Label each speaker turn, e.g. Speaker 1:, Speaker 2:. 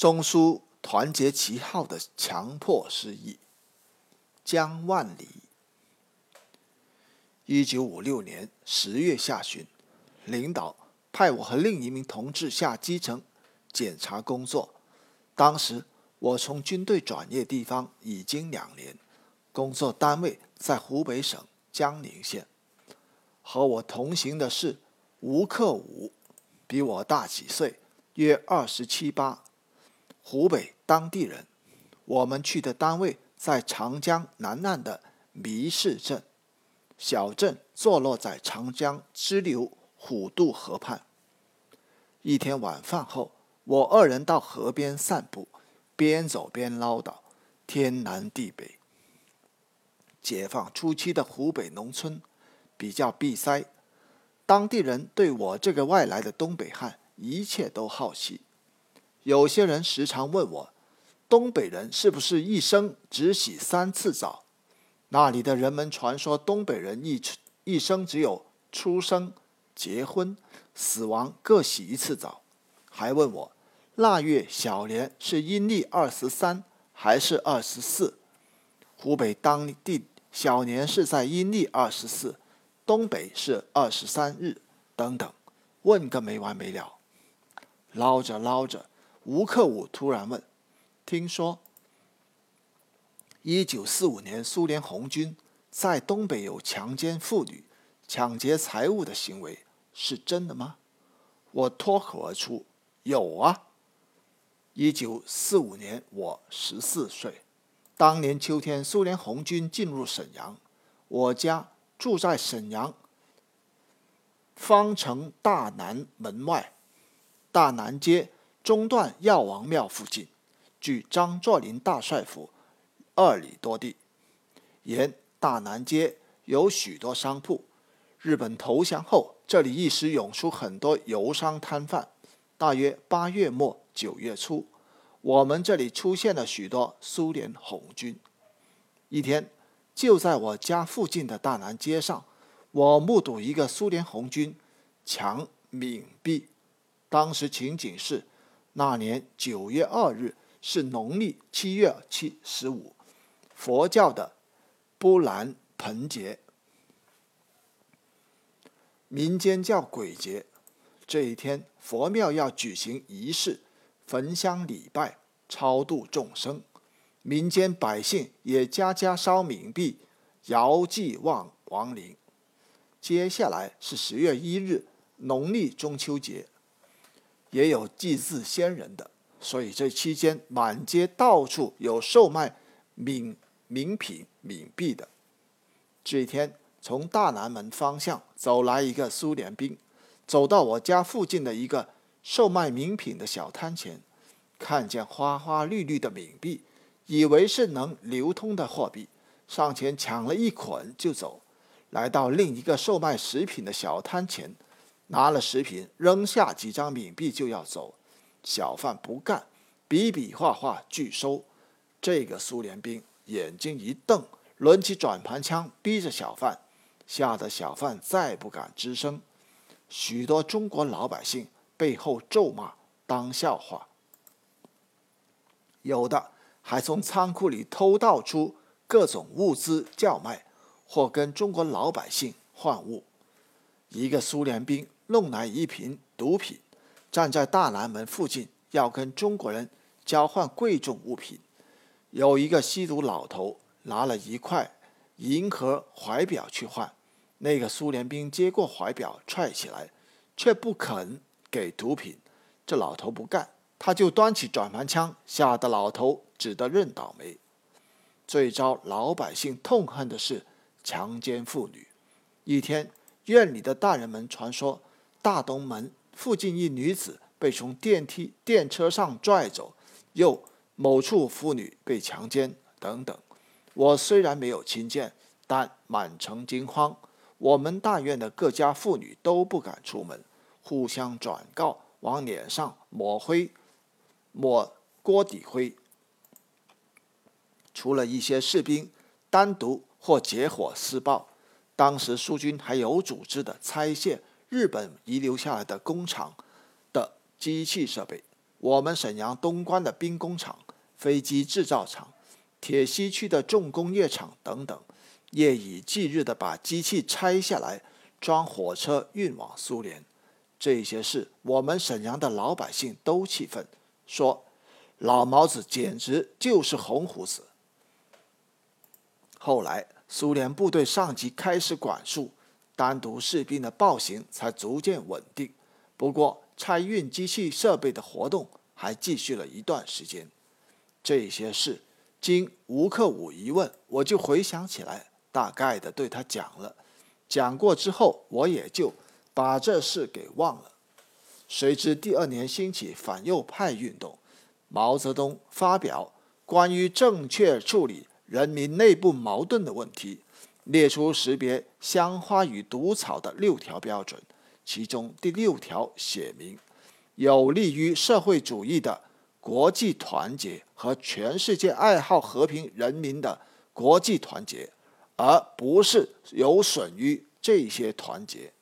Speaker 1: 中苏团结旗号的强迫失意。江万里。一九五六年十月下旬，领导派我和另一名同志下基层检查工作。当时我从军队转业地方已经两年，工作单位在湖北省江宁县。和我同行的是吴克武，比我大几岁，约二十七八。湖北当地人，我们去的单位在长江南岸的弥市镇，小镇坐落在长江支流虎渡河畔。一天晚饭后，我二人到河边散步，边走边唠叨，天南地北。解放初期的湖北农村比较闭塞，当地人对我这个外来的东北汉一切都好奇。有些人时常问我：“东北人是不是一生只洗三次澡？”那里的人们传说东北人一一生只有出生、结婚、死亡各洗一次澡，还问我腊月小年是阴历二十三还是二十四？湖北当地小年是在阴历二十四，东北是二十三日，等等，问个没完没了。捞着捞着。吴克武突然问：“听说，一九四五年苏联红军在东北有强奸妇女、抢劫财物的行为，是真的吗？”我脱口而出：“有啊！”一九四五年，我十四岁。当年秋天，苏联红军进入沈阳，我家住在沈阳方城大南门外，大南街。中段药王庙附近，距张作霖大帅府二里多地。沿大南街有许多商铺。日本投降后，这里一时涌出很多游商摊贩。大约八月末九月初，我们这里出现了许多苏联红军。一天，就在我家附近的大南街上，我目睹一个苏联红军抢冥币。当时情景是。那年九月二日是农历七月七十五，佛教的布兰盆节，民间叫鬼节。这一天，佛庙要举行仪式，焚香礼拜，超度众生。民间百姓也家家烧冥币，遥祭望亡灵。接下来是十月一日，农历中秋节。也有祭祀先人的，所以这期间满街到处有售卖冥冥品冥币的。这一天，从大南门方向走来一个苏联兵，走到我家附近的一个售卖冥品的小摊前，看见花花绿绿的冥币，以为是能流通的货币，上前抢了一捆就走。来到另一个售卖食品的小摊前。拿了食品，扔下几张冥币就要走，小贩不干，比比划划拒收。这个苏联兵眼睛一瞪，抡起转盘枪逼着小贩，吓得小贩再不敢吱声。许多中国老百姓背后咒骂，当笑话。有的还从仓库里偷盗出各种物资叫卖，或跟中国老百姓换物。一个苏联兵。弄来一瓶毒品，站在大南门附近，要跟中国人交换贵重物品。有一个吸毒老头拿了一块银河怀表去换，那个苏联兵接过怀表踹起来，却不肯给毒品。这老头不干，他就端起转盘枪，吓得老头只得认倒霉。最招老百姓痛恨的是强奸妇女。一天，院里的大人们传说。大东门附近一女子被从电梯电车上拽走，又某处妇女被强奸等等。我虽然没有亲见，但满城惊慌。我们大院的各家妇女都不敢出门，互相转告，往脸上抹灰，抹锅底灰。除了一些士兵单独或结伙施暴，当时苏军还有组织的拆卸。日本遗留下来的工厂的机器设备，我们沈阳东关的兵工厂、飞机制造厂、铁西区的重工业厂等等，夜以继日地把机器拆下来装火车运往苏联。这些事，我们沈阳的老百姓都气愤，说老毛子简直就是红胡子。后来，苏联部队上级开始管束，单独士兵的暴行才逐渐稳定。不过，拆运机器设备的活动还继续了一段时间。这些事经吴克武一问，我就回想起来，大概的对他讲了。讲过之后，我也就把这事给忘了。谁知第二年兴起反右派运动，毛泽东发表关于正确处理。人民内部矛盾的问题，列出识别香花与毒草的六条标准，其中第六条写明，有利于社会主义的国际团结和全世界爱好和平人民的国际团结，而不是有损于这些团结。